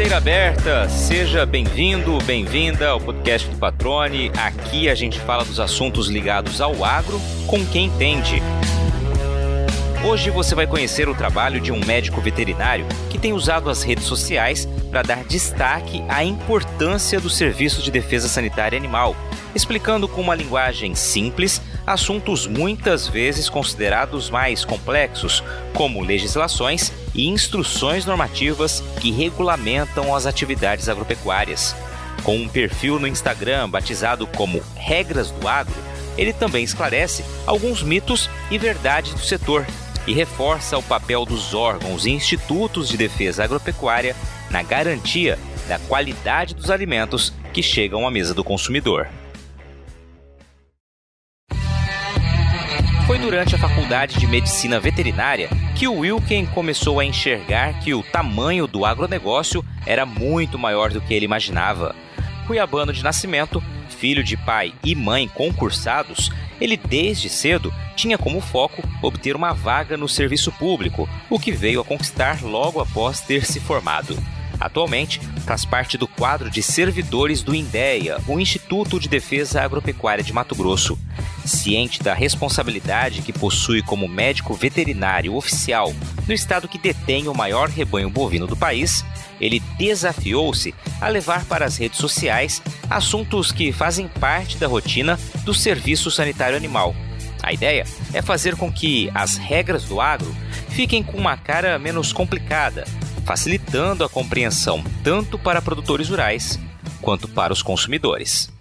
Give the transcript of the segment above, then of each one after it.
Porteira aberta, seja bem-vindo, bem-vinda ao podcast do Patrone. Aqui a gente fala dos assuntos ligados ao agro com quem entende. Hoje você vai conhecer o trabalho de um médico veterinário que tem usado as redes sociais para dar destaque à importância do serviço de defesa sanitária animal, explicando com uma linguagem simples assuntos muitas vezes considerados mais complexos, como legislações e instruções normativas que regulamentam as atividades agropecuárias. Com um perfil no Instagram batizado como Regras do Agro, ele também esclarece alguns mitos e verdades do setor e reforça o papel dos órgãos e institutos de defesa agropecuária na garantia da qualidade dos alimentos que chegam à mesa do consumidor. Durante a faculdade de medicina veterinária que Wilken começou a enxergar que o tamanho do agronegócio era muito maior do que ele imaginava. Cuiabano de nascimento, filho de pai e mãe concursados, ele desde cedo tinha como foco obter uma vaga no serviço público, o que veio a conquistar logo após ter se formado. Atualmente, faz parte do quadro de servidores do INDEA, o Instituto de Defesa Agropecuária de Mato Grosso. Ciente da responsabilidade que possui como médico veterinário oficial no estado que detém o maior rebanho bovino do país, ele desafiou-se a levar para as redes sociais assuntos que fazem parte da rotina do Serviço Sanitário Animal. A ideia é fazer com que as regras do agro fiquem com uma cara menos complicada, facilitando a compreensão tanto para produtores rurais quanto para os consumidores.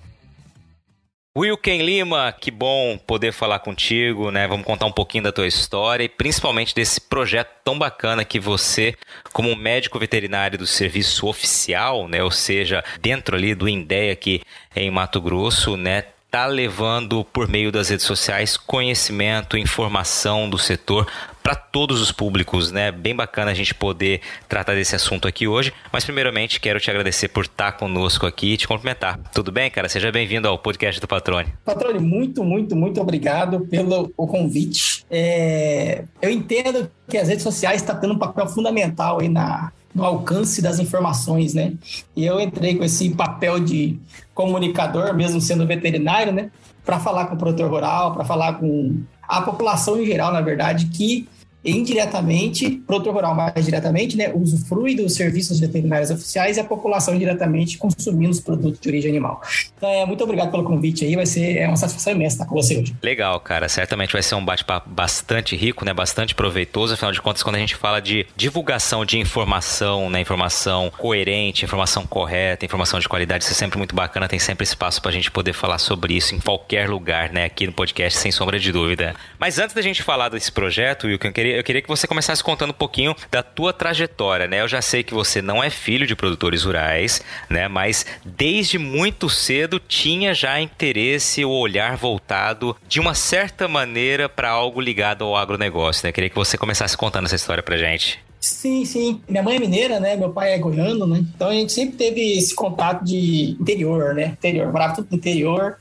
Wilken Lima, que bom poder falar contigo, né? Vamos contar um pouquinho da tua história e principalmente desse projeto tão bacana que você, como médico veterinário do serviço oficial, né, ou seja, dentro ali do INDEA aqui em Mato Grosso, né, tá levando por meio das redes sociais conhecimento, informação do setor para todos os públicos, né? Bem bacana a gente poder tratar desse assunto aqui hoje. Mas primeiramente quero te agradecer por estar conosco aqui e te cumprimentar. Tudo bem, cara? Seja bem-vindo ao podcast do Patrone. Patrone, muito, muito, muito obrigado pelo o convite. É, eu entendo que as redes sociais estão tá tendo um papel fundamental aí na, no alcance das informações, né? E eu entrei com esse papel de comunicador, mesmo sendo veterinário, né? Para falar com o produtor rural, para falar com a população em geral, na verdade, que indiretamente, produtor rural mais diretamente, né, usufrui dos serviços veterinários oficiais e a população indiretamente consumindo os produtos de origem animal. Então, é, muito obrigado pelo convite aí, vai ser é uma satisfação imensa estar com você hoje. Legal, cara, certamente vai ser um bate-papo bastante rico, né, bastante proveitoso, afinal de contas, quando a gente fala de divulgação de informação, né, informação coerente, informação correta, informação de qualidade, isso é sempre muito bacana, tem sempre espaço para a gente poder falar sobre isso em qualquer lugar, né, aqui no podcast, sem sombra de dúvida. Mas antes da gente falar desse projeto, Wilson, eu queria queria, eu queria que você começasse contando um pouquinho da tua trajetória, né? Eu já sei que você não é filho de produtores rurais, né? Mas desde muito cedo tinha já interesse ou olhar voltado de uma certa maneira para algo ligado ao agronegócio, né? Eu queria que você começasse contando essa história pra gente. Sim, sim. Minha mãe é mineira, né? Meu pai é goiano, né? Então a gente sempre teve esse contato de interior, né? Interior, morava tudo no interior.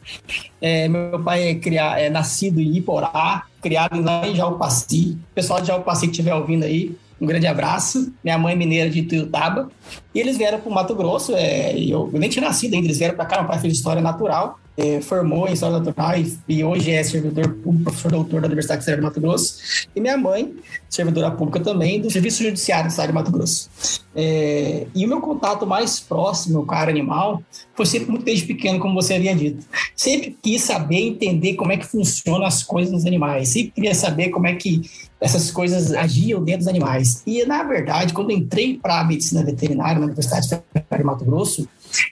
É, meu pai é, criado, é nascido em Iporá, criado lá em Jalpaci. O pessoal de Jalpaci que estiver ouvindo aí, um grande abraço. Minha mãe é mineira de Tuiutaba. E eles vieram para o Mato Grosso. É, eu, eu nem tinha nascido ainda, eles vieram para cá. Meu pai fez história natural formou em História Natural e, e, hoje é servidor público, professor doutor da Universidade Federal de Mato Grosso. E minha mãe, servidora pública também, do Serviço Judiciário do Estado de Mato Grosso. É, e o meu contato mais próximo com a área animal foi sempre muito desde pequeno, como você havia dito. Sempre quis saber, entender como é que funcionam as coisas nos animais. Sempre queria saber como é que essas coisas agiam dentro dos animais. E, na verdade, quando entrei para a medicina veterinária na Universidade Federal de Mato Grosso,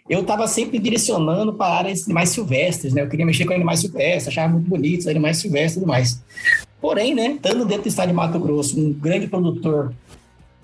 eu estava sempre direcionando para áreas de animais silvestres, né? Eu queria mexer com animais silvestres, achava muito bonitos animais silvestres e tudo mais. Porém, né, estando dentro do estado de Mato Grosso, um grande produtor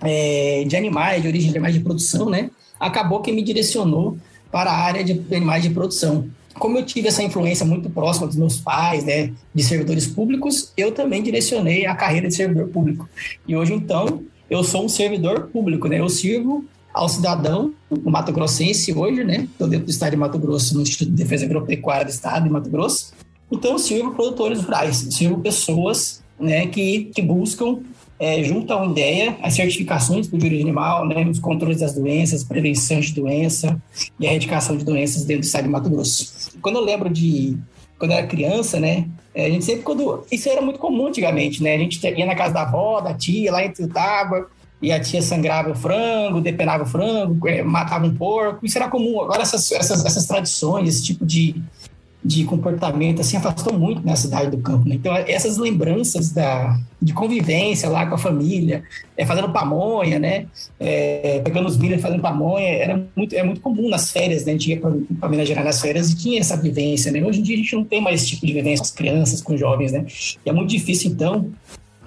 é, de animais, de origem de animais de produção, né, acabou que me direcionou para a área de animais de produção. Como eu tive essa influência muito próxima dos meus pais, né, de servidores públicos, eu também direcionei a carreira de servidor público. E hoje, então, eu sou um servidor público, né? Eu sirvo ao cidadão, Mato Grossense hoje, né? Estou dentro do estado de Mato Grosso, no Instituto de Defesa Agropecuária do estado de Mato Grosso. Então, sirvo produtores rurais, sirvo pessoas né, que, que buscam é, junto à INDEA, as certificações do direito animal, né, os controles das doenças, prevenção de doença e a erradicação de doenças dentro do estado de Mato Grosso. Quando eu lembro de quando eu era criança, né, é, a gente sempre quando isso era muito comum antigamente, né, a gente ia na casa da avó, da tia, lá entre o tábua, e a tia sangrava o frango, depenava o frango, é, matava um porco, isso era comum. Agora essas, essas, essas tradições, esse tipo de, de comportamento assim afastou muito na cidade do campo. Né? Então essas lembranças da de convivência lá com a família, é, fazendo pamonha, né? É, pegando os milhos fazendo pamonha, era muito é muito comum nas férias, né? A gente ia para Minas Gerais nas férias e tinha essa vivência, né? Hoje em dia a gente não tem mais esse tipo de vivência com as crianças, com os jovens, né? E é muito difícil então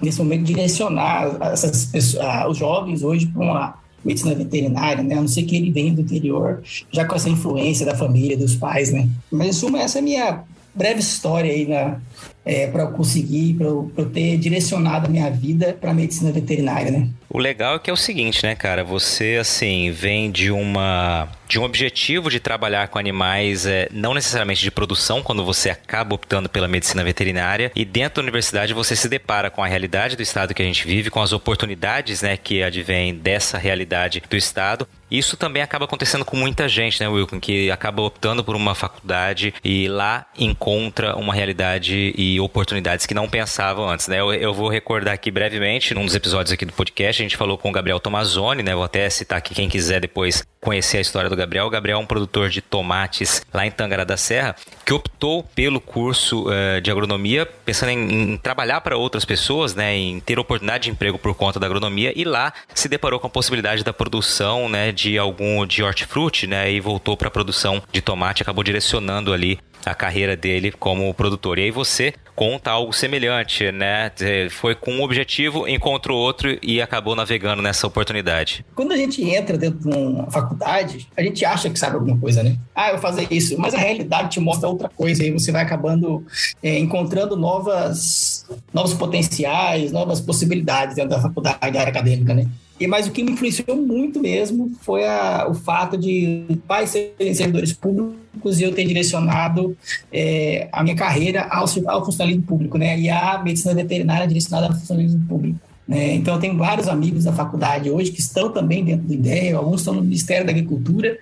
nesse momento direcionar essas pessoas, os jovens hoje para uma medicina veterinária, né? A não ser que ele venha do interior, já com essa influência da família, dos pais, né? Mas, em suma, essa é a minha breve história aí na, é, para eu conseguir, para eu, eu, ter direcionado a minha vida para a medicina veterinária, né? O legal é que é o seguinte, né, cara? Você, assim, vem de uma de um objetivo de trabalhar com animais, é, não necessariamente de produção, quando você acaba optando pela medicina veterinária, e dentro da universidade você se depara com a realidade do estado que a gente vive, com as oportunidades né, que advêm dessa realidade do estado. Isso também acaba acontecendo com muita gente, né, Wilton, que acaba optando por uma faculdade e lá encontra uma realidade e oportunidades que não pensavam antes, né? Eu, eu vou recordar aqui brevemente, num dos episódios aqui do podcast, a gente falou com o Gabriel Tomazoni, né? Vou até citar aqui quem quiser depois conhecer a história do Gabriel. O Gabriel é um produtor de tomates lá em Tangará da Serra, que optou pelo curso uh, de agronomia, pensando em, em trabalhar para outras pessoas, né? Em ter oportunidade de emprego por conta da agronomia, e lá se deparou com a possibilidade da produção, né? De algum de hortifruti, né? E voltou para a produção de tomate, acabou direcionando ali a carreira dele como produtor. E aí você conta algo semelhante, né? Foi com um objetivo, encontrou outro e acabou navegando nessa oportunidade. Quando a gente entra dentro de uma faculdade, a gente acha que sabe alguma coisa, né? Ah, eu vou fazer isso, mas a realidade te mostra outra coisa e você vai acabando é, encontrando novas, novos potenciais, novas possibilidades dentro da faculdade, da área acadêmica, né? E, mas o que me influenciou muito mesmo foi a, o fato de pais serem servidores públicos e eu ter direcionado é, a minha carreira ao, ao funcionalismo público, né? E a medicina veterinária direcionada ao funcionalismo público. Né? Então, eu tenho vários amigos da faculdade hoje que estão também dentro do IDEA, alguns estão no Ministério da Agricultura,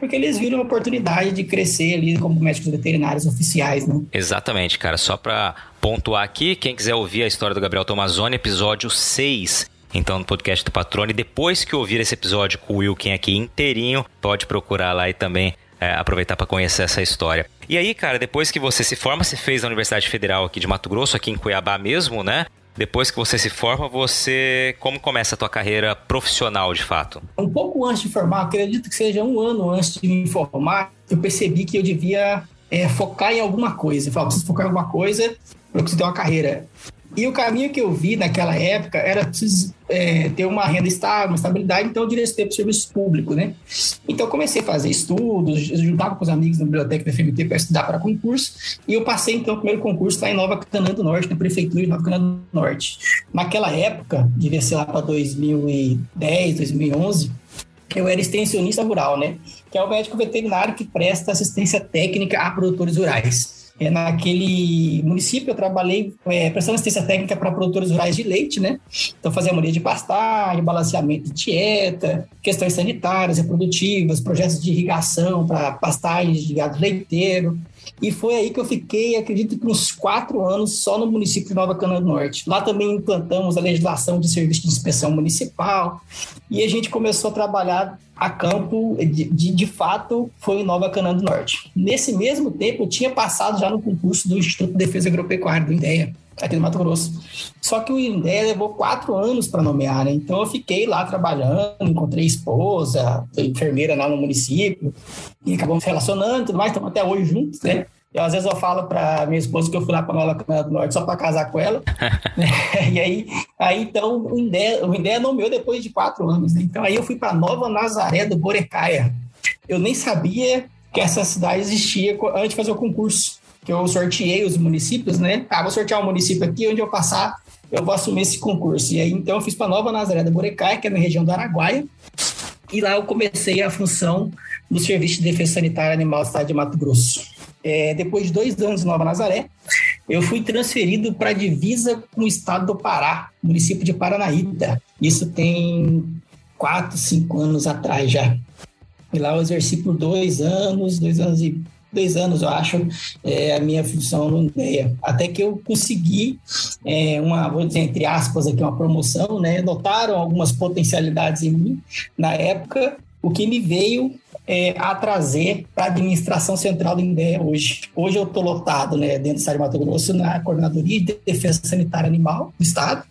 porque eles viram a oportunidade de crescer ali como médicos veterinários oficiais, né? Exatamente, cara. Só para pontuar aqui, quem quiser ouvir a história do Gabriel Tomazoni, episódio 6 então no podcast do Patrone. Depois que ouvir esse episódio com o Wilkin aqui inteirinho, pode procurar lá e também é, aproveitar para conhecer essa história. E aí, cara, depois que você se forma, você fez a Universidade Federal aqui de Mato Grosso, aqui em Cuiabá mesmo, né? Depois que você se forma, você como começa a tua carreira profissional de fato? Um pouco antes de formar, acredito que seja um ano antes de me formar, eu percebi que eu devia é, focar em alguma coisa. Eu falei, preciso focar em alguma coisa para conseguir ter uma carreira. E o caminho que eu vi naquela época era preciso é, ter uma renda estável, uma estabilidade, então eu direcionei para o serviço público, né? Então comecei a fazer estudos, juntava com os amigos na biblioteca da FMT para estudar para concurso, e eu passei então o primeiro concurso lá em Nova Canaã do Norte, na prefeitura de Nova Canaã do Norte. Naquela época, devia ser lá para 2010, 2011, eu era extensionista rural, né? Que é o médico veterinário que presta assistência técnica a produtores rurais. É, naquele município eu trabalhei é, prestando assistência técnica para produtores rurais de leite, né? Então fazia manejo de pastagem, balanceamento de dieta, questões sanitárias, reprodutivas, projetos de irrigação para pastagens de gado leiteiro. E foi aí que eu fiquei, acredito que uns quatro anos só no município de Nova Cana do Norte. Lá também implantamos a legislação de serviço de inspeção municipal e a gente começou a trabalhar a campo, de, de, fato, foi em Nova Cana do Norte. Nesse mesmo tempo, eu tinha passado já no concurso do Instituto de Defesa Agropecuária, do INDEA, aqui no Mato Grosso. Só que o INDEA levou quatro anos para nomear, né? Então eu fiquei lá trabalhando, encontrei esposa, enfermeira lá no município, e acabamos relacionando e tudo mais, estamos até hoje juntos, né? Eu, às vezes eu falo para minha esposa que eu fui lá para Nova Cana do Norte só para casar com ela. né? E aí, aí então o INDEA, o INDEA nomeou depois de quatro anos. Né? Então aí eu fui para Nova Nazaré do Borecaia. Eu nem sabia que essa cidade existia antes de fazer o concurso que eu sorteei os municípios, né? Ah, vou sortear um município aqui, onde eu passar, eu vou assumir esse concurso. E aí, então, eu fiz para Nova Nazaré da Borecai, que é na região do Araguaia, e lá eu comecei a função do Serviço de Defesa Sanitária Animal do Estado de Mato Grosso. É, depois de dois anos em Nova Nazaré, eu fui transferido para a divisa com o estado do Pará, município de Paranaíta. Isso tem quatro, cinco anos atrás já. E lá eu exerci por dois anos, dois anos e dois anos, eu acho, é, a minha função no IDEA. Até que eu consegui é, uma, vou dizer entre aspas aqui, uma promoção, né? Notaram algumas potencialidades em mim na época, o que me veio é, a trazer para a administração central do INDEA hoje. Hoje eu estou lotado né, dentro do Estado de Mato Grosso na Coordenadoria de Defesa Sanitária Animal do Estado.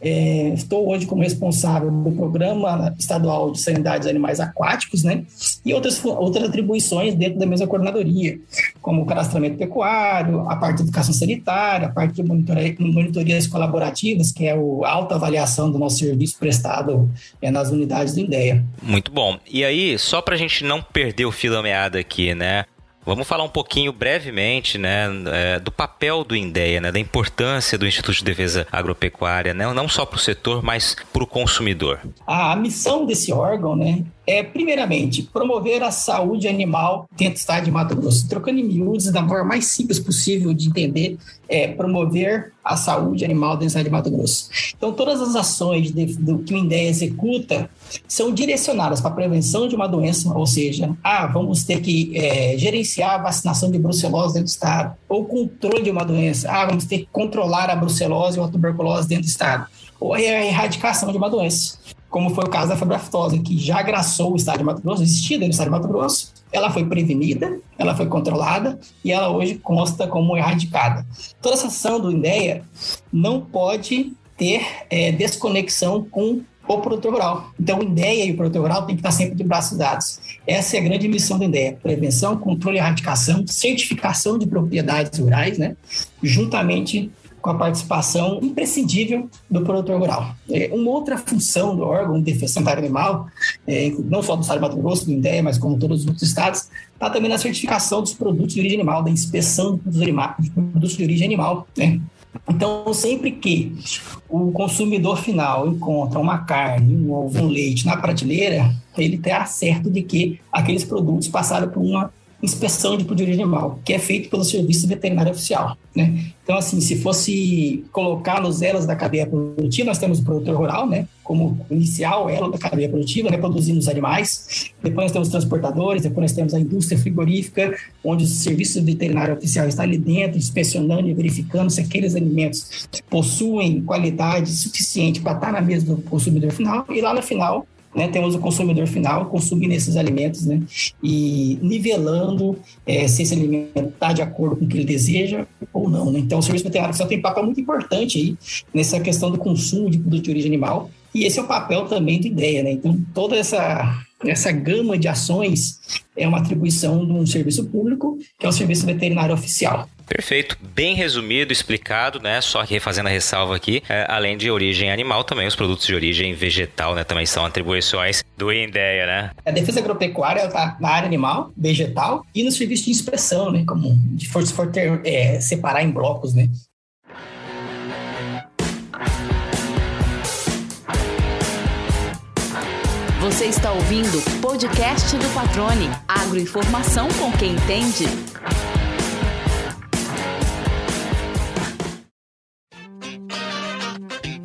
É, estou hoje como responsável do Programa Estadual de Sanidade dos Animais Aquáticos né, e outras, outras atribuições dentro da mesma coordenadoria, como o cadastramento pecuário, a parte de educação sanitária, a parte de monitoria, monitorias colaborativas, que é a autoavaliação do nosso serviço prestado é, nas unidades do INDEA. Muito bom. E aí, só para a gente não perder o fio da meada aqui, né? Vamos falar um pouquinho brevemente né, é, do papel do INDEA, né, da importância do Instituto de Defesa Agropecuária, né, não só para o setor, mas para o consumidor. A missão desse órgão né, é, primeiramente, promover a saúde animal dentro do estado de Mato Grosso. Trocando em miúdos, da forma mais simples possível de entender, é promover a saúde animal dentro do estado de Mato Grosso. Então, todas as ações de, do, que o INDEA executa são direcionadas para a prevenção de uma doença, ou seja, ah, vamos ter que é, gerenciar a vacinação de brucelose dentro do estado, ou controle de uma doença, ah, vamos ter que controlar a brucelose ou a tuberculose dentro do estado, ou a erradicação de uma doença como foi o caso da febre aftosa, que já agraçou o estado de Mato Grosso, existia no estado de Mato Grosso, ela foi prevenida, ela foi controlada e ela hoje consta como erradicada. Toda essa ação do INDEA não pode ter é, desconexão com o produtor rural. Então, o INDEA e o produtor rural têm que estar sempre de braços dados. Essa é a grande missão do INDEA: prevenção, controle e erradicação, certificação de propriedades rurais, né? juntamente com a participação imprescindível do produtor rural. É, uma outra função do órgão de defesa animal, é, não só do estado de Mato Grosso, do INDEA, mas como todos os outros estados, está também na certificação dos produtos de origem animal, da inspeção dos produtos de origem animal. Né? Então, sempre que o consumidor final encontra uma carne, um ovo, um leite na prateleira, ele está certo de que aqueles produtos passaram por uma inspeção de origem animal, que é feito pelo Serviço Veterinário Oficial. Né? Então, assim, se fosse colocar nos elos da cadeia produtiva, nós temos o produtor rural, né, como inicial elo da cadeia produtiva, reproduzindo os animais. Depois nós temos os transportadores, depois nós temos a indústria frigorífica, onde o Serviço Veterinário Oficial está ali dentro, inspecionando e verificando se aqueles alimentos possuem qualidade suficiente para estar na mesa do consumidor final. E lá no final, né, temos o consumidor final consumindo esses alimentos né, e nivelando é, se esse alimento está de acordo com o que ele deseja ou não. Né? Então, o serviço veterinário tem um papel muito importante aí nessa questão do consumo de produto de origem animal e esse é o papel também do IDEA. Né? Então, toda essa, essa gama de ações é uma atribuição de um serviço público, que é o Serviço Veterinário Oficial. Perfeito, bem resumido, refazendo né? Só refazendo a ressalva aqui, é, além de origem animal, também os produtos de origem vegetal, né? Também são atribuições do INDEA, né? A defesa agropecuária está na área animal, vegetal e no serviço de inspeção, né? Como de for, se for ter, é, separar em blocos, né? Você está ouvindo o podcast do Patrone. Agroinformação com quem entende.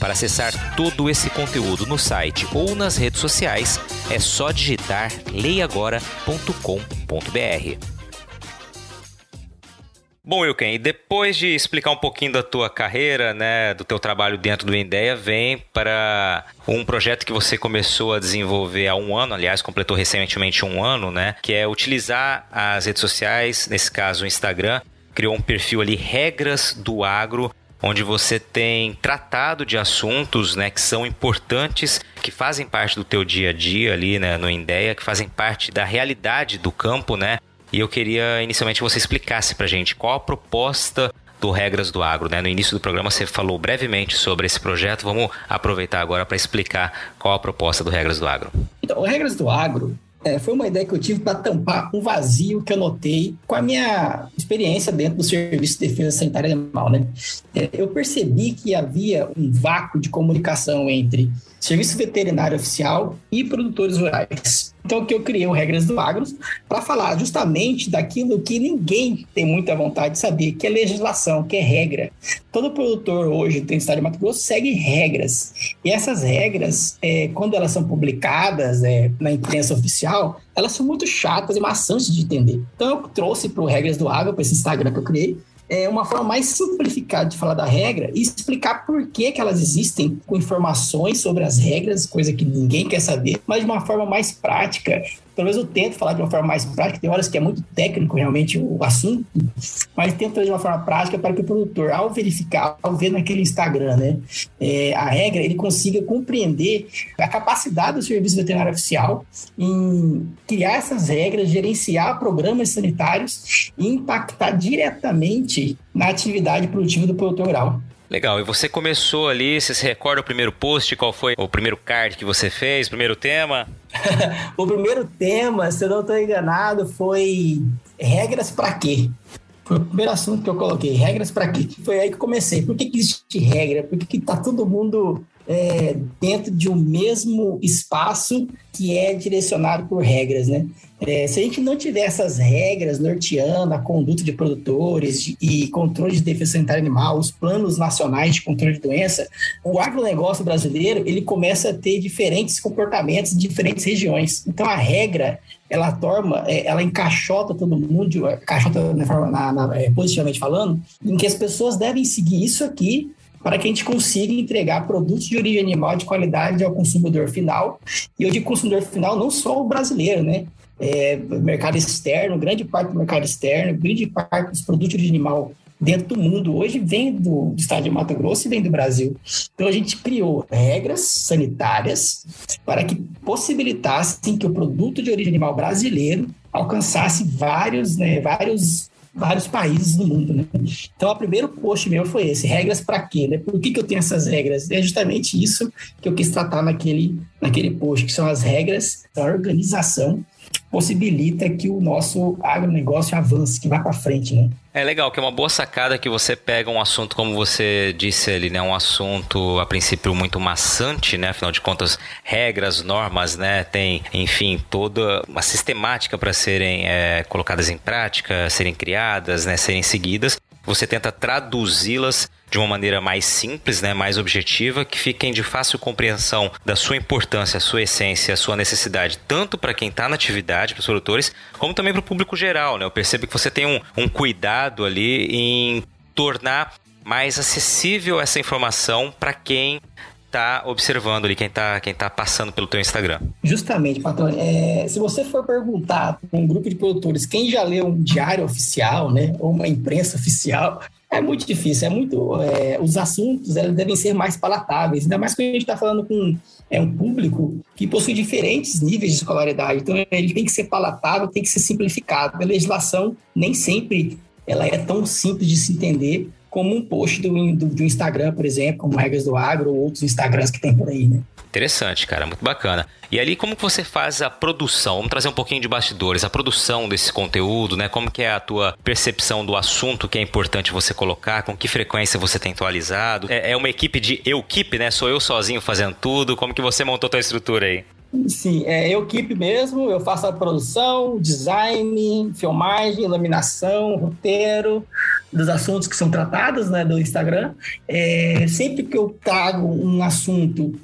Para acessar todo esse conteúdo no site ou nas redes sociais, é só digitar leiagora.com.br. Bom, Wilken, e depois de explicar um pouquinho da tua carreira, né, do teu trabalho dentro do Indeia, vem para um projeto que você começou a desenvolver há um ano, aliás, completou recentemente um ano, né, que é utilizar as redes sociais, nesse caso o Instagram, criou um perfil ali, Regras do Agro, onde você tem tratado de assuntos né, que são importantes, que fazem parte do teu dia a dia ali né, no Indeia, que fazem parte da realidade do campo, né? E eu queria inicialmente que você explicasse para gente qual a proposta do Regras do Agro. Né? No início do programa você falou brevemente sobre esse projeto. Vamos aproveitar agora para explicar qual a proposta do Regras do Agro. Então, o Regras do Agro é, foi uma ideia que eu tive para tampar um vazio que eu notei com a minha experiência dentro do Serviço de Defesa Sanitária Animal. Né? É, eu percebi que havia um vácuo de comunicação entre Serviço Veterinário Oficial e produtores rurais. Então, que eu criei o Regras do Agro para falar justamente daquilo que ninguém tem muita vontade de saber, que é legislação, que é regra. Todo produtor hoje do estado de Mato Grosso segue regras. E essas regras, é, quando elas são publicadas é, na imprensa oficial, elas são muito chatas e maçantes de entender. Então, eu trouxe para o Regras do Agro, para esse Instagram que eu criei, é uma forma mais simplificada de falar da regra e explicar por que, que elas existem com informações sobre as regras, coisa que ninguém quer saber, mas de uma forma mais prática pelo menos eu tento falar de uma forma mais prática, tem horas que é muito técnico realmente o assunto, mas tento fazer de uma forma prática para que o produtor, ao verificar, ao ver naquele Instagram, né, é, a regra, ele consiga compreender a capacidade do Serviço Veterinário Oficial em criar essas regras, gerenciar programas sanitários e impactar diretamente na atividade produtiva do produtor rural. Legal, e você começou ali, você se recorda o primeiro post, qual foi o primeiro card que você fez, primeiro tema? o primeiro tema, se eu não estou enganado, foi regras para quê? Foi o primeiro assunto que eu coloquei, regras para quê? Foi aí que comecei. Por que, que existe regra? Por que, que tá todo mundo é, dentro de um mesmo espaço que é direcionado por regras, né? É, se a gente não tiver essas regras norteando a conduta de produtores e controle de defesa sanitária animal, os planos nacionais de controle de doença, o agronegócio brasileiro ele começa a ter diferentes comportamentos em diferentes regiões. Então a regra ela torna, é, ela encaixota todo mundo, encaixota na, na, na, é, positivamente falando, em que as pessoas devem seguir isso aqui para que a gente consiga entregar produtos de origem animal de qualidade ao consumidor final. E eu digo consumidor final não só o brasileiro, né? É, mercado externo, grande parte do mercado externo, grande parte dos produtos de origem animal dentro do mundo hoje vem do, do estado de Mato Grosso e vem do Brasil. Então a gente criou regras sanitárias para que possibilitassem que o produto de origem animal brasileiro alcançasse vários, né, vários vários países do mundo, né? Então, o primeiro post meu foi esse, regras para quê, né? Por que, que eu tenho essas regras? É justamente isso que eu quis tratar naquele, naquele post, que são as regras da organização possibilita que o nosso agronegócio avance, que vá para frente, né? É legal, que é uma boa sacada que você pega um assunto, como você disse ali, né? Um assunto, a princípio, muito maçante, né? Afinal de contas, regras, normas, né? Tem, enfim, toda uma sistemática para serem é, colocadas em prática, serem criadas, né? Serem seguidas. Você tenta traduzi-las de uma maneira mais simples, né, mais objetiva, que fiquem de fácil compreensão da sua importância, a sua essência, a sua necessidade, tanto para quem está na atividade, para os produtores, como também para o público geral. Né? Eu percebo que você tem um, um cuidado ali em tornar mais acessível essa informação para quem está observando ali, quem está quem tá passando pelo teu Instagram. Justamente, patrão. É, se você for perguntar para um grupo de produtores quem já leu um diário oficial, né, ou uma imprensa oficial, é muito difícil, é muito. É, os assuntos eles devem ser mais palatáveis, ainda mais quando a gente está falando com é, um público que possui diferentes níveis de escolaridade. Então, ele tem que ser palatável, tem que ser simplificado. A legislação nem sempre ela é tão simples de se entender como um post do, do, do Instagram, por exemplo, como Regras do Agro ou outros Instagrams que tem por aí, né? Interessante, cara, muito bacana. E ali, como que você faz a produção? Vamos trazer um pouquinho de bastidores, a produção desse conteúdo, né? Como que é a tua percepção do assunto que é importante você colocar? Com que frequência você tem atualizado? É, é uma equipe de eu-equipe, né? Sou eu sozinho fazendo tudo? Como que você montou tua estrutura aí? Sim, é eu equipe mesmo, eu faço a produção, design, filmagem, iluminação, roteiro dos assuntos que são tratados né, do Instagram. É, sempre que eu trago um assunto,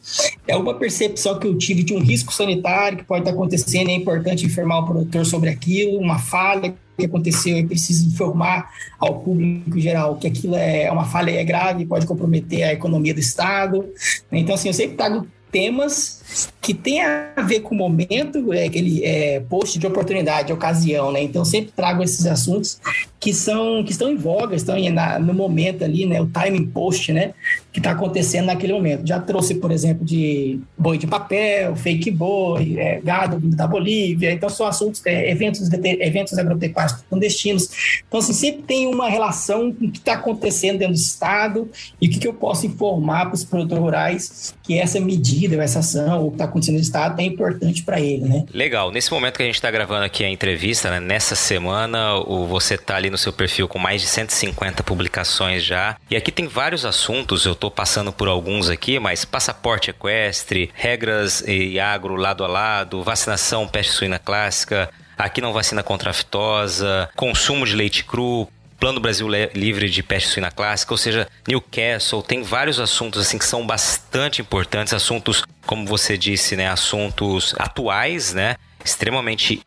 é uma percepção que eu tive de um risco sanitário que pode estar acontecendo, é importante informar o produtor sobre aquilo, uma falha que aconteceu e precisa informar ao público geral que aquilo é uma falha é grave, pode comprometer a economia do Estado. Então, assim, eu sempre trago temas que tem a ver com o momento, é, aquele é, post de oportunidade, de ocasião, né? Então sempre trago esses assuntos que são que estão em voga, estão em, na, no momento ali, né? O timing post, né? Que está acontecendo naquele momento. Já trouxe, por exemplo, de boi de papel, fake boi, é, gado vindo da Bolívia. Então são assuntos, é, eventos, eventos agropecuários clandestinos. Então assim, sempre tem uma relação com o que está acontecendo dentro do estado e o que, que eu posso informar para os produtores rurais que essa medida, essa ação, ou que está acontecendo no estado é importante para ele, né? Legal. Nesse momento que a gente está gravando aqui a entrevista, né, nessa semana, o, você está ali no seu perfil com mais de 150 publicações já. E aqui tem vários assuntos, eu estou passando por alguns aqui, mas passaporte equestre, regras e agro lado a lado, vacinação peste suína clássica, aqui não vacina contra a aftosa, consumo de leite cru, Plano Brasil Livre de Peste Suína Clássica, ou seja, Newcastle, tem vários assuntos assim que são bastante importantes, assuntos, como você disse, né, assuntos atuais, né, extremamente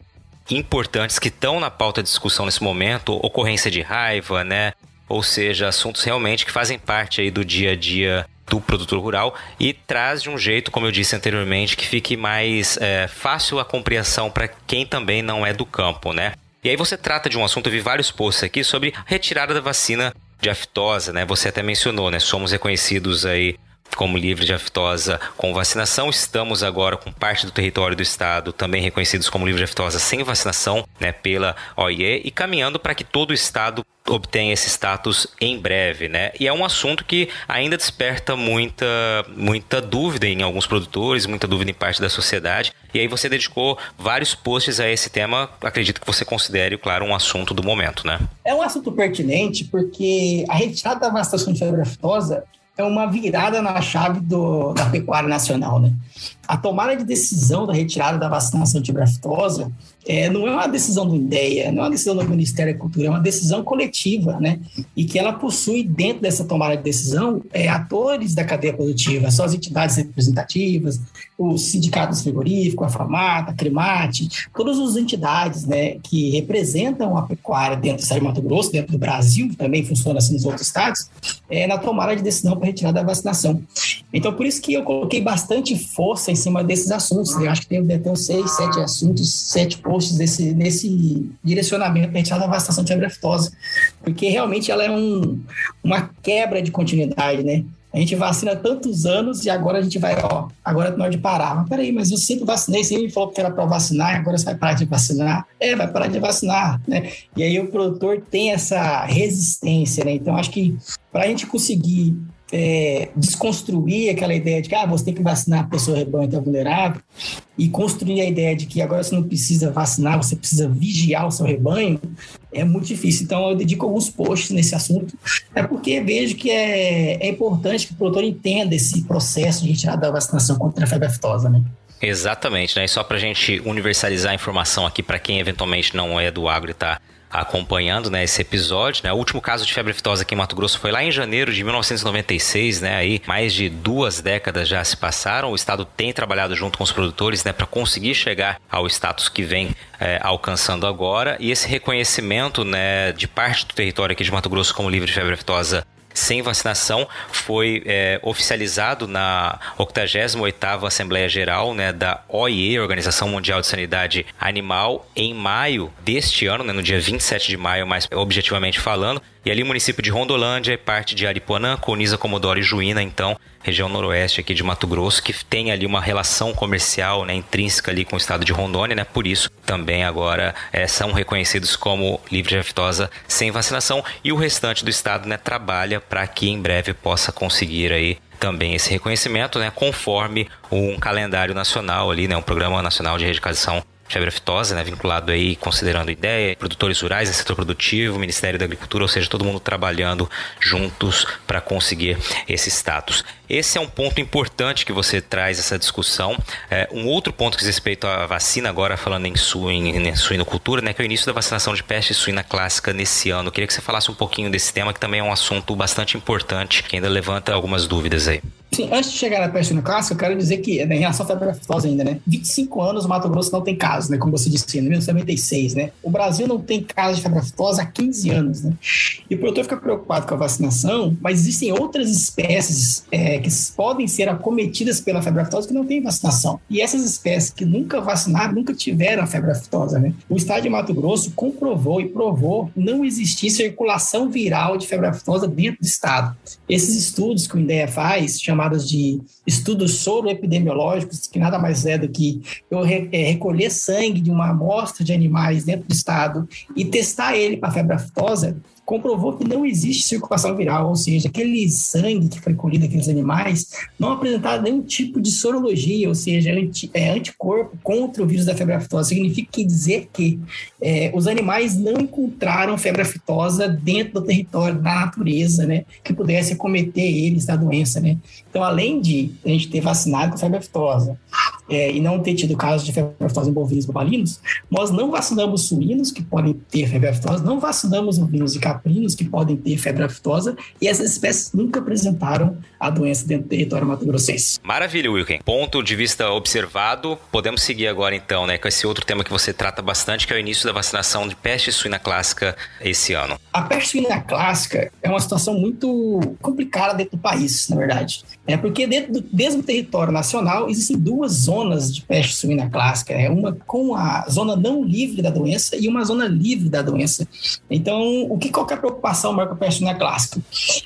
importantes que estão na pauta de discussão nesse momento, ocorrência de raiva, né, ou seja, assuntos realmente que fazem parte aí do dia a dia do produtor rural e traz de um jeito, como eu disse anteriormente, que fique mais é, fácil a compreensão para quem também não é do campo, né? E aí você trata de um assunto, eu vi vários posts aqui sobre retirada da vacina de aftosa, né? Você até mencionou, né? Somos reconhecidos aí como livre de aftosa com vacinação. Estamos agora com parte do território do estado também reconhecidos como livre de aftosa sem vacinação, né, pela OIE e caminhando para que todo o estado obtenha esse status em breve, né? E é um assunto que ainda desperta muita muita dúvida em alguns produtores, muita dúvida em parte da sociedade. E aí você dedicou vários posts a esse tema, acredito que você considere, claro, um assunto do momento, né? É um assunto pertinente porque a retirada da vacinação de febre aftosa é uma virada na chave do, da pecuária nacional, né? A tomada de decisão da retirada da vacinação antigraftosa é, não é uma decisão do INDEA, não é uma decisão do Ministério da Cultura, é uma decisão coletiva, né? E que ela possui dentro dessa tomada de decisão é, atores da cadeia produtiva, são as entidades representativas, os sindicatos frigoríficos, a FAMATA, a Cremate, todas as entidades né, que representam a pecuária dentro do estado de Mato Grosso, dentro do Brasil, também funciona assim nos outros estados, é, na tomada de decisão para retirada da vacinação. Então, por isso que eu coloquei bastante força em cima desses assuntos. Né? Eu acho que tem, tem uns seis, sete assuntos, sete posts desse, nesse direcionamento para retirada da vacinação de febre aftosa, porque realmente ela é um, uma quebra de continuidade, né? A gente vacina tantos anos e agora a gente vai, ó, agora é hora de parar. Mas peraí, mas eu sempre vacinei, sempre me falou que era para vacinar, agora você vai parar de vacinar. É, vai parar de vacinar, né? E aí o produtor tem essa resistência, né? Então acho que para a gente conseguir é, desconstruir aquela ideia de que ah, você tem que vacinar a pessoa rebanho está vulnerável e construir a ideia de que agora você não precisa vacinar, você precisa vigiar o seu rebanho, é muito difícil. Então eu dedico alguns posts nesse assunto, é porque vejo que é, é importante que o produtor entenda esse processo de retirada da vacinação contra a febre aftosa, né? Exatamente, né? E só para a gente universalizar a informação aqui para quem eventualmente não é do agro e está acompanhando né, esse episódio. Né? O último caso de febre aftosa aqui em Mato Grosso foi lá em janeiro de 1996, né? Aí mais de duas décadas já se passaram. O Estado tem trabalhado junto com os produtores né, para conseguir chegar ao status que vem é, alcançando agora. E esse reconhecimento né, de parte do território aqui de Mato Grosso como livre de febre aftosa sem vacinação foi é, oficializado na 88ª Assembleia Geral né, da OIE, Organização Mundial de Sanidade Animal, em maio deste ano, né, no dia 27 de maio, mais objetivamente falando. E ali o município de Rondolândia e parte de Aripuanã, Coniza, Comodoro e Juína, então, região noroeste aqui de Mato Grosso, que tem ali uma relação comercial né, intrínseca ali com o estado de Rondônia, né? Por isso também agora é, são reconhecidos como livre de aftosa sem vacinação e o restante do estado né, trabalha para que em breve possa conseguir aí também esse reconhecimento, né, conforme um calendário nacional ali, né, um programa nacional de erradicação febre aftosa, né, vinculado aí, considerando ideia, produtores rurais, setor produtivo, Ministério da Agricultura, ou seja, todo mundo trabalhando juntos para conseguir esse status. Esse é um ponto importante que você traz essa discussão. É, um outro ponto que diz respeito à vacina, agora falando em, suíno, em suinocultura, né, que é o início da vacinação de peste suína clássica nesse ano. Eu queria que você falasse um pouquinho desse tema, que também é um assunto bastante importante, que ainda levanta algumas dúvidas aí. Sim, antes de chegar na peste clássica, eu quero dizer que, né, em relação à febre aftosa ainda, né? 25 anos Mato Grosso não tem casos, né? Como você disse, em 1996, né? O Brasil não tem casos de febre aftosa há 15 anos, né? E o produtor fica preocupado com a vacinação, mas existem outras espécies é, que podem ser acometidas pela febre aftosa que não têm vacinação. E essas espécies que nunca vacinaram, nunca tiveram a febre aftosa, né? O estado de Mato Grosso comprovou e provou não existir circulação viral de febre aftosa dentro do estado. Esses estudos que o INDEA faz, chamam chamadas de estudos soroepidemiológicos, que nada mais é do que eu é, recolher sangue de uma amostra de animais dentro do estado e testar ele para febre aftosa, comprovou que não existe circulação viral, ou seja, aquele sangue que foi colhido daqueles animais não apresentava nenhum tipo de sorologia, ou seja, anti, é, anticorpo contra o vírus da febre aftosa. Significa dizer que é, os animais não encontraram febre aftosa dentro do território, da natureza, né, que pudesse acometer eles da doença, né. Então, além de a gente ter vacinado com febre aftosa é, e não ter tido casos de febre aftosa em bovinos e bovalinos, nós não vacinamos suínos que podem ter febre aftosa, não vacinamos ovinos e caprinos que podem ter febre aftosa e essas espécies nunca apresentaram a doença dentro do território mato-grossense. Maravilha, Wilken. Ponto de vista observado. Podemos seguir agora então, né, com esse outro tema que você trata bastante, que é o início da vacinação de peste suína clássica esse ano. A peste suína clássica é uma situação muito complicada dentro do país, na verdade. É porque dentro do mesmo território nacional existem duas zonas de peste suína clássica, é uma com a zona não livre da doença e uma zona livre da doença. Então, o que qual é a preocupação maior com a peste suína clássica?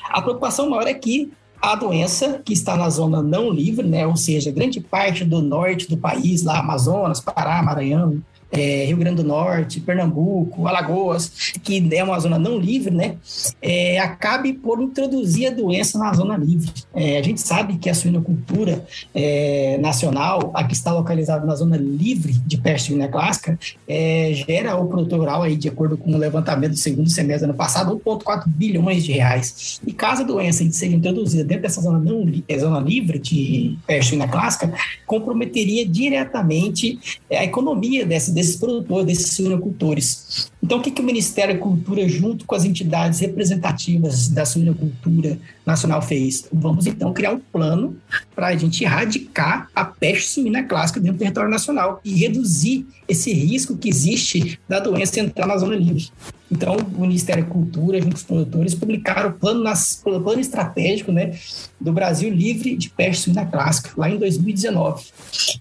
A preocupação maior é que a doença que está na zona não livre, né, ou seja, grande parte do norte do país, lá Amazonas, Pará, Maranhão, é, Rio Grande do Norte, Pernambuco, Alagoas, que é uma zona não livre, né, é, acabe por introduzir a doença na zona livre. É, a gente sabe que a suinocultura é, nacional, a que está localizada na zona livre de peste suína clássica, é, gera o produtor rural, aí, de acordo com o levantamento do segundo semestre do ano passado, 1,4 bilhões de reais. E caso a doença seja introduzida dentro dessa zona, não, é, zona livre de peste suína clássica, comprometeria diretamente a economia desse, desses produtores, desses suinocultores. Então, o que, que o Ministério da Cultura, junto com as entidades representativas da suinocultura nacional, fez? Vamos, então, criar um plano para a gente erradicar a peste suína clássica dentro do território nacional e reduzir esse risco que existe da doença entrar na zona livre. Então, o Ministério da Cultura, junto com os produtores, publicaram o plano, nas, plano estratégico né, do Brasil livre de peste suína clássica, lá em 2019.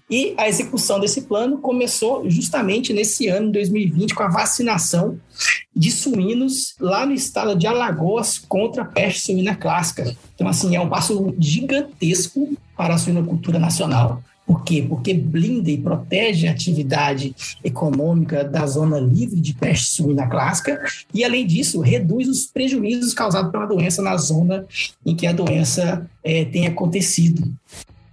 E a execução desse plano começou justamente nesse ano, 2020, com a vacinação de suínos lá no estado de Alagoas contra a peste suína clássica. Então, assim, é um passo gigantesco para a suinocultura nacional. Por quê? Porque blinda e protege a atividade econômica da zona livre de peste suína clássica e, além disso, reduz os prejuízos causados pela doença na zona em que a doença é, tem acontecido.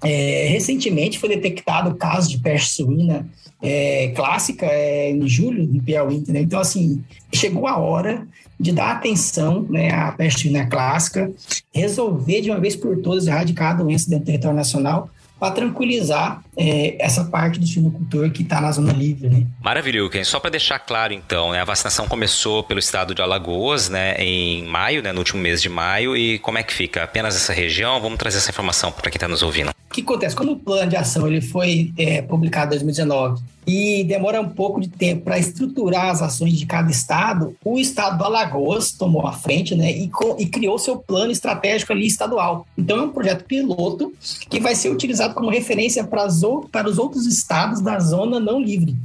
É, recentemente foi detectado o caso de peste suína é, clássica é, em julho, no Piauí, entendeu? Então, assim, chegou a hora de dar atenção né, à peste suína clássica, resolver de uma vez por todas erradicar a doença dentro do território nacional para tranquilizar é, essa parte do suinocultor que está na zona livre. Né? Maravilha, Ken. Só para deixar claro, então, né, a vacinação começou pelo estado de Alagoas né, em maio, né, no último mês de maio, e como é que fica? Apenas essa região? Vamos trazer essa informação para quem está nos ouvindo. O que acontece? Como o plano de ação ele foi é, publicado em 2019 e demora um pouco de tempo para estruturar as ações de cada estado, o estado do Alagoas tomou a frente né, e, e criou seu plano estratégico ali estadual. Então é um projeto piloto que vai ser utilizado como referência para, as, para os outros estados da zona não livre.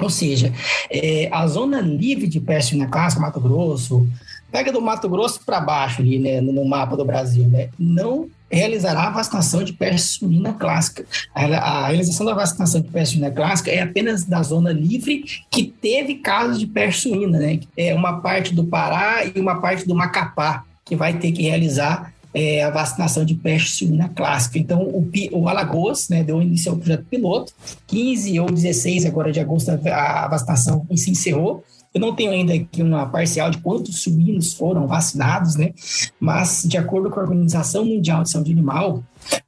Ou seja, é, a zona livre de peste na clássica, Mato Grosso, pega do Mato Grosso para baixo ali, né, no mapa do Brasil, né, não realizará a vacinação de peste suína clássica. A, realização da vacinação de peste suína clássica é apenas da zona livre que teve casos de peste suína, né? É uma parte do Pará e uma parte do Macapá que vai ter que realizar é, a vacinação de peste suína clássica. Então, o, o Alagoas né, deu início ao projeto piloto, 15 ou 16 agora de agosto a, vacinação se encerrou, eu não tenho ainda aqui uma parcial de quantos suínos foram vacinados, né? Mas, de acordo com a Organização Mundial de Saúde Animal,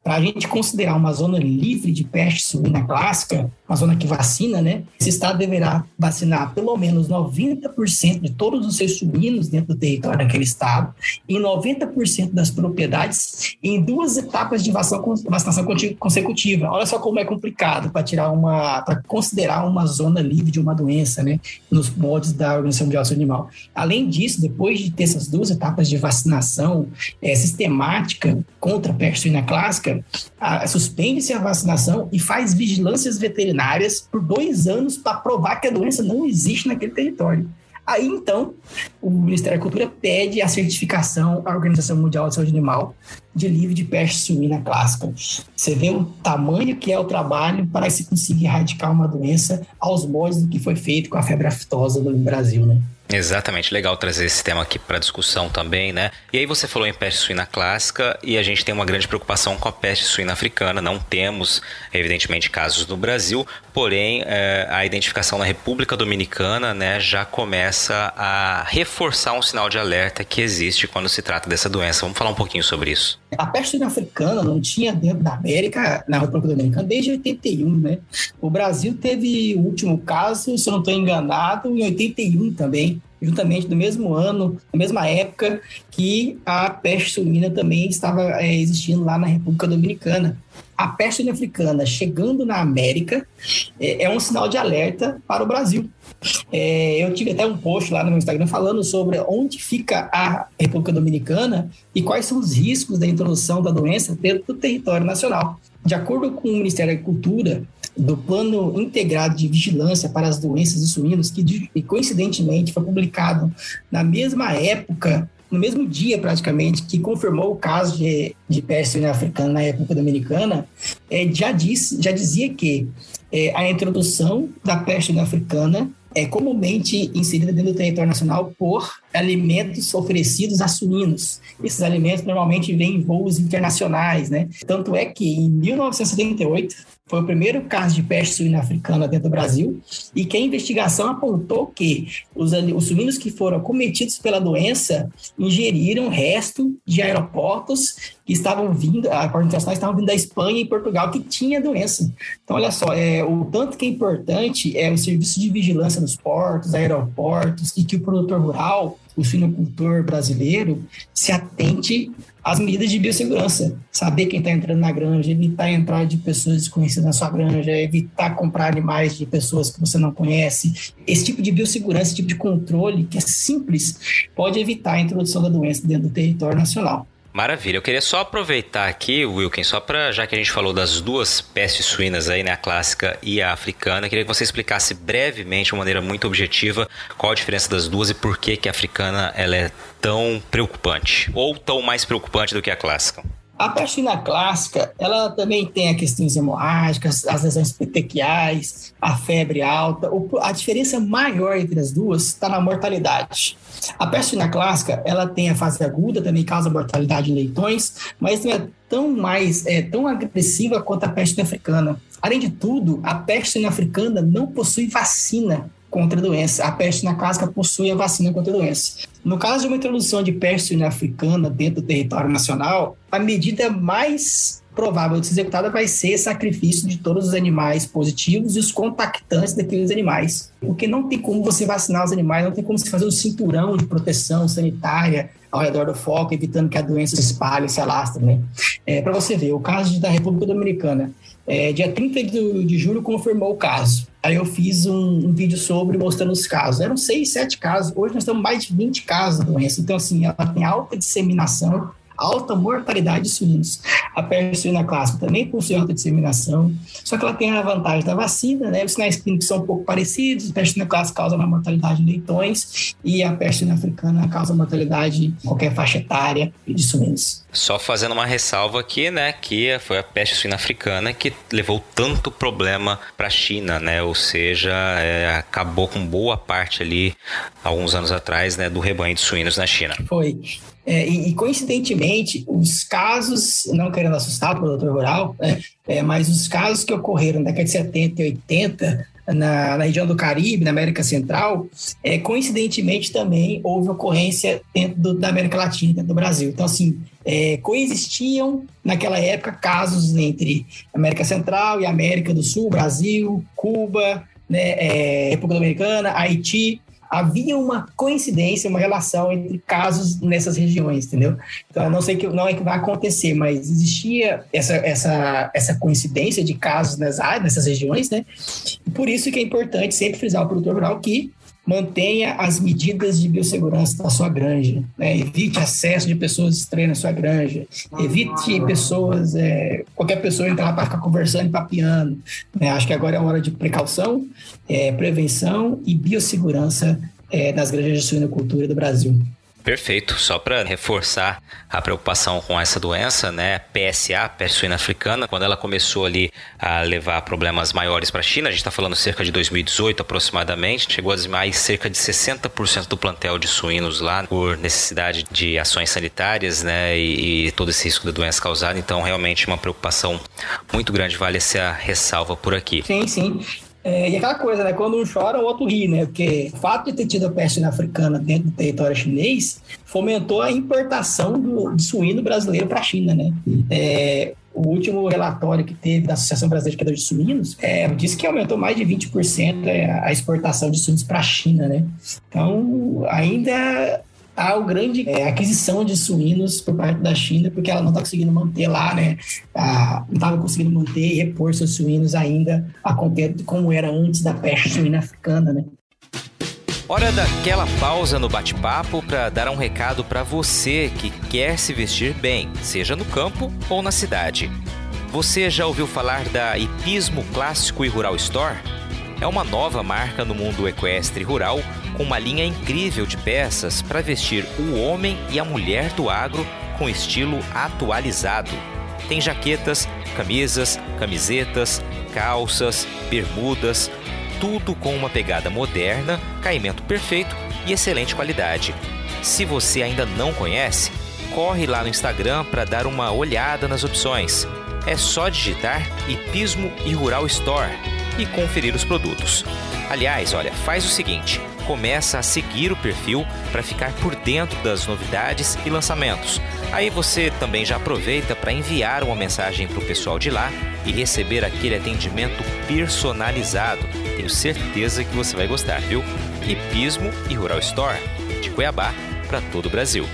Para a gente considerar uma zona livre de peste suína clássica, uma zona que vacina, né? Esse estado deverá vacinar pelo menos 90% de todos os seus suínos dentro do território daquele estado e 90% das propriedades em duas etapas de vacinação consecutiva. Olha só como é complicado para tirar uma, para considerar uma zona livre de uma doença, né? Nos moldes da Organização Mundial do Animal. Além disso, depois de ter essas duas etapas de vacinação é, sistemática contra a peste suína clássica, suspende-se a vacinação e faz vigilâncias veterinárias por dois anos para provar que a doença não existe naquele território. Aí, então, o Ministério da Cultura pede a certificação à Organização Mundial de Saúde Animal de livre de peste suína clássica. Você vê o tamanho que é o trabalho para se conseguir erradicar uma doença aos moldes do que foi feito com a febre aftosa no Brasil, né? Exatamente, legal trazer esse tema aqui para discussão também, né? E aí você falou em peste suína clássica e a gente tem uma grande preocupação com a peste suína africana. Não temos, evidentemente, casos no Brasil, porém é, a identificação na República Dominicana, né, já começa a reforçar um sinal de alerta que existe quando se trata dessa doença. Vamos falar um pouquinho sobre isso. A peste suína africana não tinha dentro da América, na República Dominicana, desde 81, né? O Brasil teve o último caso, se eu não estou enganado, em 81 também juntamente no mesmo ano, na mesma época que a peste suína também estava é, existindo lá na República Dominicana. A peste suína africana chegando na América é, é um sinal de alerta para o Brasil. É, eu tive até um post lá no meu Instagram falando sobre onde fica a República Dominicana e quais são os riscos da introdução da doença dentro do território nacional. De acordo com o Ministério da Agricultura, do Plano Integrado de Vigilância para as Doenças dos Suínos, que coincidentemente foi publicado na mesma época, no mesmo dia praticamente, que confirmou o caso de, de peste africana na época dominicana, é, já, diz, já dizia que é, a introdução da peste africana é comumente inserida dentro do território nacional por alimentos oferecidos a suínos. Esses alimentos normalmente vêm em voos internacionais, né? Tanto é que em 1978 foi o primeiro caso de peste suína africana dentro do Brasil e que a investigação apontou que os, os suínos que foram cometidos pela doença ingeriram resto de aeroportos que estavam vindo, aeroportos internacionais estavam vindo da Espanha e Portugal que tinha doença. Então, olha só, é, o tanto que é importante é o serviço de vigilância nos portos, aeroportos e que o produtor rural o suinocultor brasileiro se atente às medidas de biossegurança. Saber quem está entrando na granja, evitar a entrada de pessoas desconhecidas na sua granja, evitar comprar animais de pessoas que você não conhece. Esse tipo de biossegurança, esse tipo de controle, que é simples, pode evitar a introdução da doença dentro do território nacional. Maravilha. Eu queria só aproveitar aqui, Wilkin, só para já que a gente falou das duas pestes suínas aí, né, a clássica e a africana, queria que você explicasse brevemente, de uma maneira muito objetiva, qual a diferença das duas e por que que a africana ela é tão preocupante ou tão mais preocupante do que a clássica. A suína clássica, ela também tem as questões hemorrágicas, as lesões petequiais, a febre alta. A diferença maior entre as duas está na mortalidade. A peste suína clássica, ela tem a fase aguda, também causa mortalidade em leitões, mas não é tão mais, é tão agressiva quanto a peste africana. Além de tudo, a peste africana não possui vacina contra a doença. A peste suína clássica possui a vacina contra a doença. No caso de uma introdução de peste africana dentro do território nacional, a medida mais provável de ser executada vai ser sacrifício de todos os animais positivos e os contactantes daqueles animais. Porque não tem como você vacinar os animais, não tem como você fazer um cinturão de proteção sanitária ao redor do foco, evitando que a doença se espalhe, se alastre, né? É, Para você ver, o caso da República Dominicana, é, dia 30 de, julho confirmou o caso. Aí eu fiz um, um, vídeo sobre mostrando os casos. Eram seis, sete casos. Hoje nós temos mais de 20 casos da doença. Então, assim, ela tem alta disseminação alta mortalidade de suínos. A peste suína clássica também possui alta disseminação, só que ela tem a vantagem da vacina, né? Os sinais clínicos são um pouco parecidos, a peste suína clássica causa uma mortalidade em leitões e a peste suína africana causa mortalidade em qualquer faixa etária de suínos. Só fazendo uma ressalva aqui, né, que foi a peste suína africana que levou tanto problema para a China, né? Ou seja, é, acabou com boa parte ali alguns anos atrás, né, do rebanho de suínos na China. Foi. É, e, e, coincidentemente, os casos, não querendo assustar o produtor rural, né, é, mas os casos que ocorreram na década de 70 e 80 na, na, região do Caribe, na América Central, é, coincidentemente também houve ocorrência dentro do, da América Latina, dentro do Brasil. Então, assim, é, coexistiam naquela época casos entre América Central e América do Sul, Brasil, Cuba, né, é, República Dominicana, Haiti, havia uma coincidência, uma relação entre casos nessas regiões, entendeu? Então, não sei que não é que vai acontecer, mas existia essa, essa, essa coincidência de casos nas áreas, nessas regiões, né? Por isso que é importante sempre frisar o produtor rural que mantenha as medidas de biossegurança da sua granja, né? evite acesso de pessoas estranhas na sua granja, evite pessoas, é, qualquer pessoa entrar para ficar conversando e papiando. Né? Acho que agora é a hora de precaução, é, prevenção e biossegurança é, nas granjas de suinocultura do Brasil. Perfeito. Só para reforçar a preocupação com essa doença, né? PSA, peste suína africana, quando ela começou ali a levar problemas maiores para a China, a gente está falando cerca de 2018 aproximadamente, chegou a dizimar cerca de 60% do plantel de suínos lá por necessidade de ações sanitárias, né? E, e todo esse risco da doença causada. Então, realmente uma preocupação muito grande vale essa ressalva por aqui. Sim, sim. É, e aquela coisa, né? Quando um chora, o outro ri, né? Porque o fato de ter tido a peste africana dentro do território chinês fomentou a importação do, de suíno brasileiro para a China, né? É, o último relatório que teve da Associação Brasileira de Criadores de Suínos é, disse que aumentou mais de 20% a exportação de suínos para a China, né? Então, ainda o grande é, aquisição de suínos por parte da China, porque ela não está conseguindo manter lá, né? A, não estava conseguindo manter e repor seus suínos ainda a contento como era antes da peste suína africana, né? Hora daquela pausa no bate-papo para dar um recado para você que quer se vestir bem, seja no campo ou na cidade. Você já ouviu falar da Hipismo Clássico e Rural Store? É uma nova marca no mundo equestre rural com uma linha incrível de peças para vestir o homem e a mulher do agro com estilo atualizado. Tem jaquetas, camisas, camisetas, calças, bermudas, tudo com uma pegada moderna, caimento perfeito e excelente qualidade. Se você ainda não conhece, corre lá no Instagram para dar uma olhada nas opções. É só digitar Hipismo e Rural Store e conferir os produtos. Aliás, olha, faz o seguinte: começa a seguir o perfil para ficar por dentro das novidades e lançamentos. Aí você também já aproveita para enviar uma mensagem para o pessoal de lá e receber aquele atendimento personalizado. Tenho certeza que você vai gostar, viu? Hipismo e Rural Store, de Cuiabá para todo o Brasil.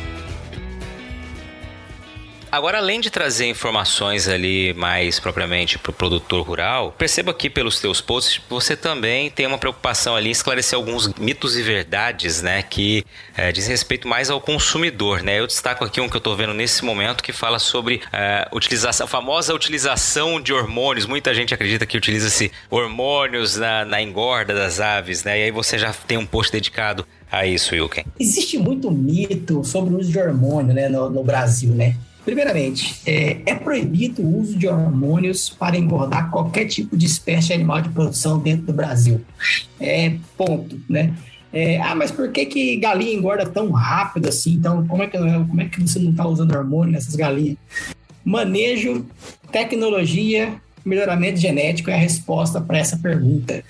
Agora, além de trazer informações ali mais propriamente para o produtor rural, perceba aqui pelos teus posts você também tem uma preocupação ali em esclarecer alguns mitos e verdades, né, que é, diz respeito mais ao consumidor, né? Eu destaco aqui um que eu estou vendo nesse momento que fala sobre é, utilização, a famosa utilização de hormônios. Muita gente acredita que utiliza-se hormônios na, na engorda das aves, né? E aí você já tem um post dedicado a isso, Wilken. Existe muito mito sobre o uso de hormônio, né, no, no Brasil, né? Primeiramente, é, é, proibido o uso de hormônios para engordar qualquer tipo de espécie animal de produção dentro do Brasil. É ponto, né? É, ah, mas por que, que galinha engorda tão rápido assim? Então, como é que, como é que você não está usando hormônio nessas galinhas? Manejo, tecnologia, melhoramento genético é a resposta para essa pergunta.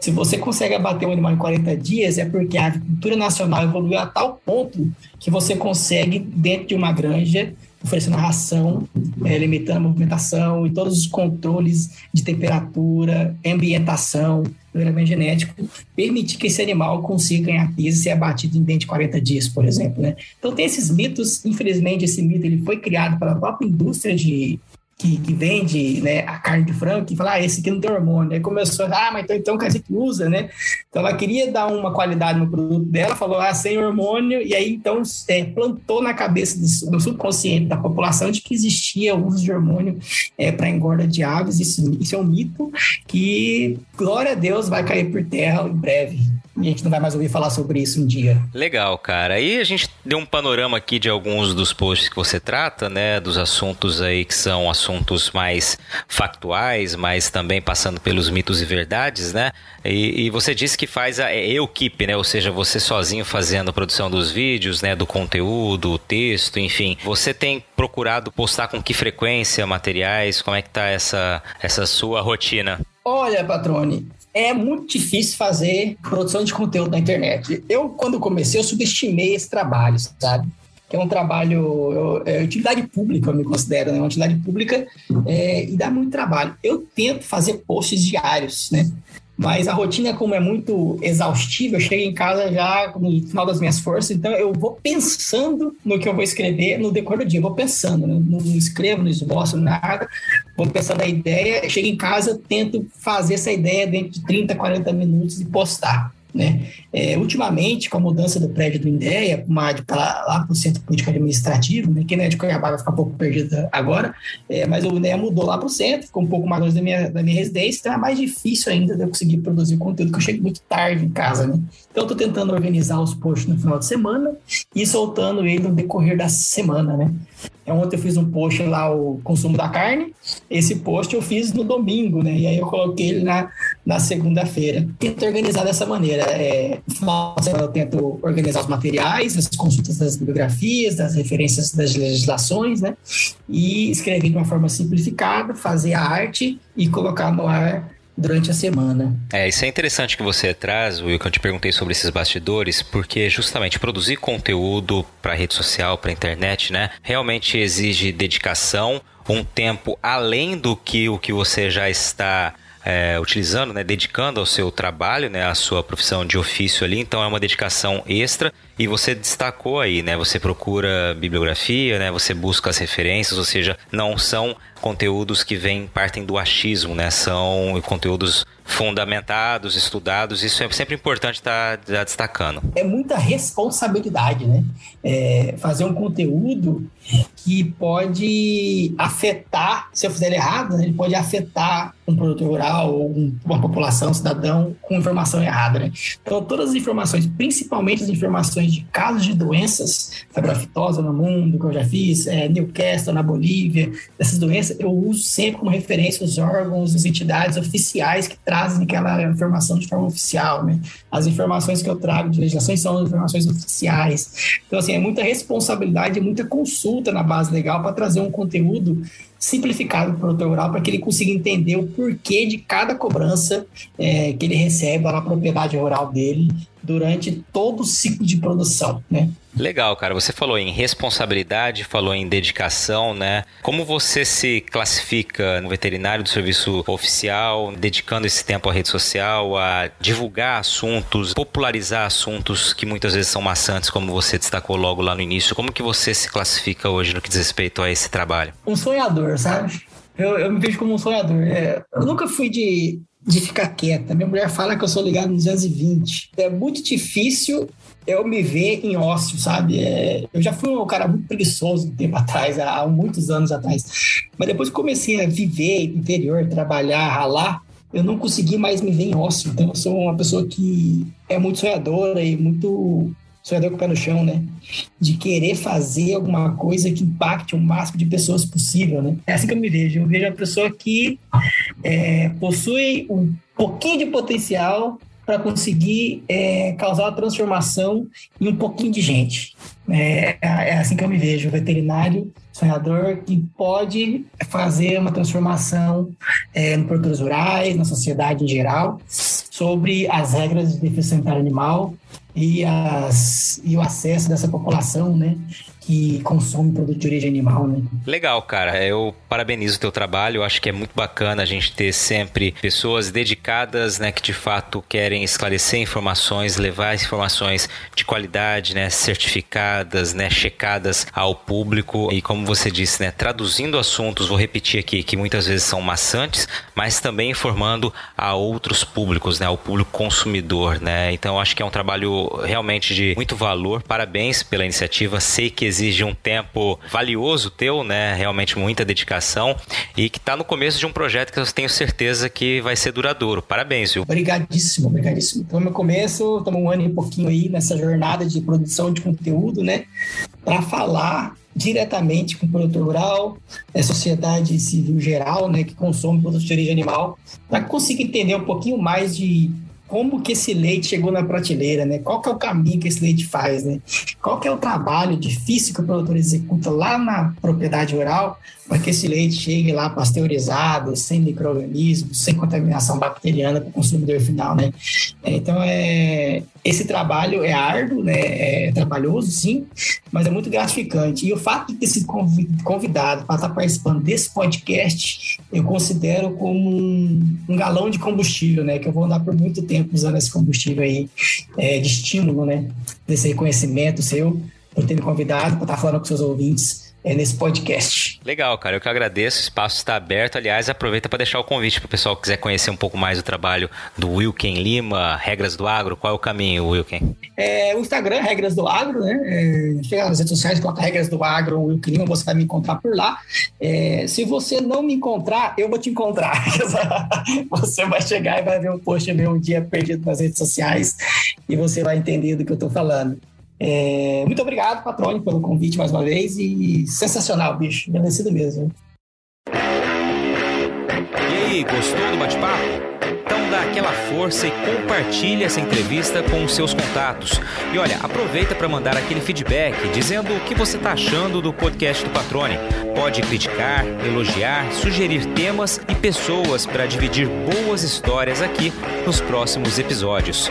Se você consegue abater um animal em 40 dias, é porque a agricultura nacional evoluiu a tal ponto que você consegue, dentro de uma granja, oferecendo ração, é, limitando a movimentação e todos os controles de temperatura, ambientação, melhoramento genético, permitir que esse animal consiga ganhar peso e ser abatido em dentro de 40 dias, por exemplo. Né? Então tem esses mitos, infelizmente esse mito ele foi criado pela própria indústria de, que, que, vende né, a carne de frango, que fala, ah, esse aqui não tem hormônio. Aí começou, ah, mas então, então quer dizer que usa, né? Então ela queria dar uma qualidade no produto dela, falou, ah, sem hormônio, e aí então é, plantou na cabeça do, do, subconsciente da população de que existia o uso de hormônio é, para engorda de aves. Isso, isso é um mito que, glória a Deus, vai cair por terra em breve e a gente não vai mais ouvir falar sobre isso um dia. Legal, cara. Aí a gente deu um panorama aqui de alguns dos posts que você trata, né? Dos assuntos aí que são assuntos mais factuais, mas também passando pelos mitos e verdades, né? E, e você disse que faz a é equipe, né? Ou seja, você sozinho fazendo a produção dos vídeos, né? Do conteúdo, texto, enfim. Você tem procurado postar com que frequência materiais? Como é que tá essa, essa sua rotina? Olha, Patrone, é muito difícil fazer produção de conteúdo na internet. Eu, quando comecei, eu subestimei esse trabalho, sabe? que é um trabalho, é utilidade pública, eu me considero, né? Uma utilidade pública é, e dá muito trabalho. Eu tento fazer posts diários, né? Mas a rotina, como é muito exaustiva, eu chego em casa já no final das minhas forças, então eu vou pensando no que eu vou escrever no decorrer do dia. Eu vou pensando, né? não, escrevo, não esboço, nada. Vou pensando a ideia, chego em casa, tento fazer essa ideia dentro de 30, 40 minutos e postar. Né? É, ultimamente, com a mudança do prédio do INDEA para lá para o Centro Político Administrativo, né? quem não é de Cuiabá vai ficar um pouco perdido agora, é, mas o INDEA mudou lá para o centro, ficou um pouco mais longe da minha, da minha residência, então é mais difícil ainda de eu conseguir produzir conteúdo, porque eu chego muito tarde em casa. Né? Então, estou tentando organizar os posts no final de semana e soltando ele no decorrer da semana. Né? É, ontem eu fiz um post lá, o consumo da carne. Esse post eu fiz no domingo, né? E aí eu coloquei ele na, na segunda-feira. Tento organizar dessa maneira. É, eu tento organizar os materiais, as consultas das bibliografias, das referências das legislações, né? E escrever de uma forma simplificada, fazer a arte e colocar no ar durante a semana. É, isso é interessante que você traz, Will, que eu te perguntei sobre esses bastidores, porque justamente produzir conteúdo para rede social, para internet, né, realmente exige dedicação, um tempo além do que o que você já está é, utilizando, né, dedicando ao seu trabalho, né, à sua profissão de ofício ali, então é uma dedicação extra e você destacou aí, né, você procura bibliografia, né, você busca as referências, ou seja, não são conteúdos que vêm, partem do achismo, né, são conteúdos fundamentados, estudados, isso é sempre importante estar tá, destacando. É muita responsabilidade, né? É fazer um conteúdo que pode afetar, se eu fizer errado, né? ele pode afetar um produtor rural ou uma população, um cidadão com informação errada, né? Então, todas as informações, principalmente as informações de casos de doenças, febre aftosa no mundo, que eu já fiz, é, Newcastle na Bolívia, essas doenças, eu uso sempre como referência os órgãos, as entidades oficiais que trazem aquela informação de forma oficial, né? As informações que eu trago de legislações são informações oficiais. Então, assim, é muita responsabilidade, muita consulta na base legal para trazer um conteúdo simplificado para o produtor rural para que ele consiga entender o porquê de cada cobrança é, que ele recebe lá na propriedade rural dele durante todo o ciclo de produção, né? Legal, cara. Você falou em responsabilidade, falou em dedicação, né? Como você se classifica no veterinário do serviço oficial, dedicando esse tempo à rede social, a divulgar assuntos, popularizar assuntos que muitas vezes são maçantes, como você destacou logo lá no início? Como que você se classifica hoje no que diz respeito a esse trabalho? Um sonhador, sabe? Eu, eu me vejo como um sonhador. É, eu nunca fui de de ficar quieta. Minha mulher fala que eu sou ligado no 220. É muito difícil eu me ver em ócio, sabe? É, eu já fui um cara muito preguiçoso um tempo atrás, há, muitos anos atrás. Mas depois que comecei a viver interior, trabalhar, ralar, eu não consegui mais me ver em ócio. Então eu sou uma pessoa que é muito sonhadora e muito sonhador com o pé no chão, né? De querer fazer alguma coisa que impacte o máximo de pessoas possível, né? É assim que eu me vejo. Eu vejo a pessoa que é, possui um pouquinho de potencial para conseguir é, causar a transformação em um pouquinho de gente. É, é, assim que eu me vejo, veterinário, sonhador que pode fazer uma transformação é, no produtos rurais, na sociedade em geral, sobre as regras de defesa sanitária animal e, as, e o acesso dessa população, né, que consome produto de origem animal, né? Legal, cara. Eu parabenizo o teu trabalho. Eu acho que é muito bacana a gente ter sempre pessoas dedicadas, né, que de fato querem esclarecer informações, levar informações de qualidade, né, certificadas, né, checadas ao público e como você disse, né, traduzindo assuntos, vou repetir aqui que muitas vezes são maçantes, mas também informando a outros públicos, né, ao público consumidor, né? Então acho que é um trabalho realmente de muito valor. Parabéns pela iniciativa. Sei que exige um tempo valioso teu, né? Realmente muita dedicação e que está no começo de um projeto que eu tenho certeza que vai ser duradouro. Parabéns, viu? Obrigadíssimo, obrigadíssimo. Estamos no começo, estamos um ano e pouquinho aí nessa jornada de produção de conteúdo, né? Para falar diretamente com o produtor rural, a sociedade civil geral, né, que consome produtos de origem animal, para conseguir entender um pouquinho mais de como que esse leite chegou na prateleira, né? Qual que é o caminho que esse leite faz, né? Qual que é o trabalho difícil que o produtor executa lá na propriedade rural para que esse leite chegue lá pasteurizado, sem micro-organismos, sem contaminação bacteriana para o consumidor final, né? Então, é, esse trabalho é árduo, né? É trabalhoso, sim, mas é muito gratificante. E o fato de ter sido convidado para estar participando desse podcast, eu considero como um, um galão de combustível, né? Que eu vou andar por muito tempo usando esse combustível aí é, de estímulo, né? Desse reconhecimento seu, por ter me convidado, para estar falando com seus ouvintes é, nesse podcast. Legal, cara. Eu que agradeço. O espaço está aberto. Aliás, aproveita para deixar o convite para o pessoal que quiser conhecer um pouco mais do trabalho do Wilken Lima, Regras do Agro. Qual é o caminho, Wilken? É, o Instagram, Regras do Agro, né? É, chega nas redes sociais, coloca Regras do Agro, Wilken Lima, você vai me encontrar por lá. É, se você não me encontrar, eu vou te encontrar. você vai chegar e vai ver um post meu um dia perdido nas redes sociais e você vai entender do que eu estou falando. É, muito obrigado, Patrone, pelo convite mais uma vez e sensacional, bicho. Merecido mesmo. E aí, gostou do bate-papo? Então dá aquela força e compartilha essa entrevista com os seus contatos. E olha, aproveita para mandar aquele feedback dizendo o que você está achando do podcast do Patrone. Pode criticar, elogiar, sugerir temas e pessoas para dividir boas histórias aqui nos próximos episódios.